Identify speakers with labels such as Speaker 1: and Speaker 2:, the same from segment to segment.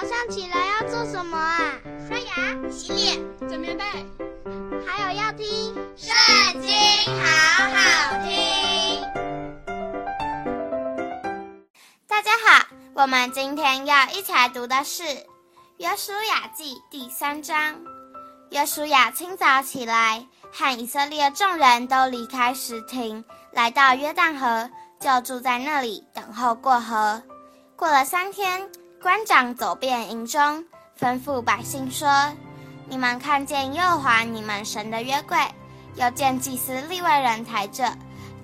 Speaker 1: 早上起来要做什么啊？
Speaker 2: 刷牙、洗脸、
Speaker 3: 整棉被，
Speaker 1: 还有要听《
Speaker 2: 圣经》，好好听。
Speaker 4: 大家好，我们今天要一起来读的是《约书亚记》第三章。约书亚清早起来，和以色列众人都离开石亭，来到约旦河，就住在那里等候过河。过了三天，官长走遍营中，吩咐百姓说：“你们看见耶和华你们神的约柜，又见祭司利外人抬着，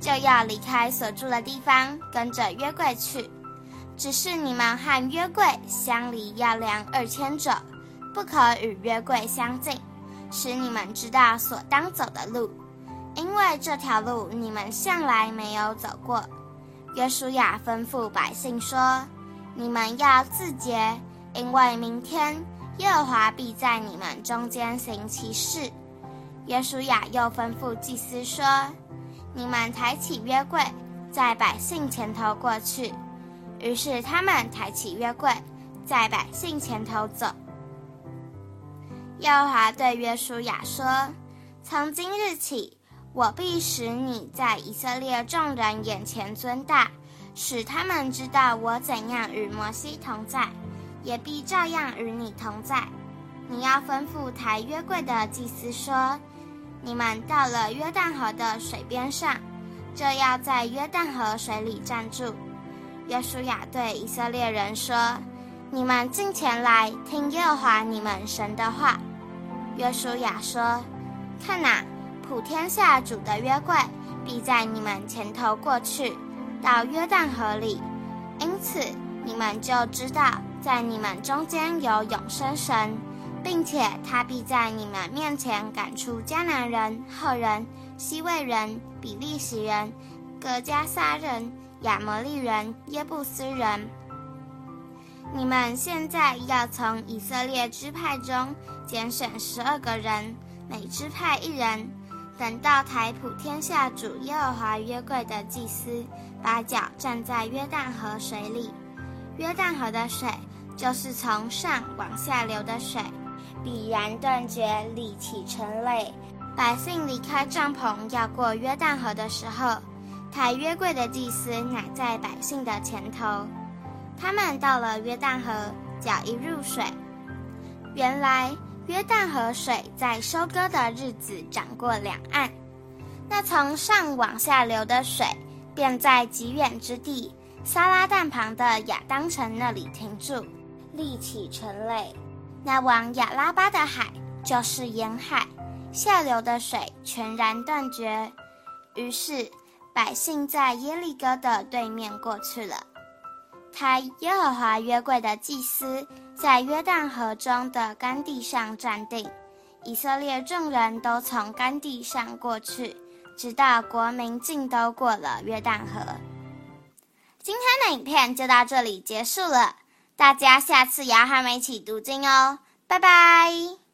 Speaker 4: 就要离开所住的地方，跟着约柜去。只是你们和约柜相离要量二千肘，不可与约柜相近。”使你们知道所当走的路，因为这条路你们向来没有走过。约书亚吩咐百姓说：“你们要自洁，因为明天耶和华必在你们中间行奇事。”约书亚又吩咐祭司说：“你们抬起约柜，在百姓前头过去。”于是他们抬起约柜，在百姓前头走。耶和华对约书亚说：“从今日起，我必使你在以色列众人眼前尊大，使他们知道我怎样与摩西同在，也必照样与你同在。你要吩咐抬约柜的祭司说：你们到了约旦河的水边上，就要在约旦河水里站住。”约书亚对以色列人说：“你们近前来听耶和华你们神的话。”约书亚说：“看哪，普天下主的约柜必在你们前头过去，到约旦河里。因此，你们就知道，在你们中间有永生神，并且他必在你们面前赶出迦南人、赫人、希未人、比利洗人、革迦撒人、亚摩利人、耶布斯人。”你们现在要从以色列支派中拣选十二个人，每支派一人。等到台普天下主耶和华约柜的祭司把脚站在约旦河水里，约旦河的水就是从上往下流的水，必然断绝，立起成垒。百姓离开帐篷要过约旦河的时候，抬约柜的祭司乃在百姓的前头。他们到了约旦河，脚一入水，原来约旦河水在收割的日子涨过两岸。那从上往下流的水，便在极远之地撒拉旦旁的亚当城那里停住，立起成垒。那往亚拉巴的海就是沿海，下流的水全然断绝。于是百姓在耶利哥的对面过去了。他耶和华约柜的祭司在约旦河中的干地上站定，以色列众人都从干地上过去，直到国民尽都过了约旦河。今天的影片就到这里结束了，大家下次也要和我们一起读经哦，拜拜。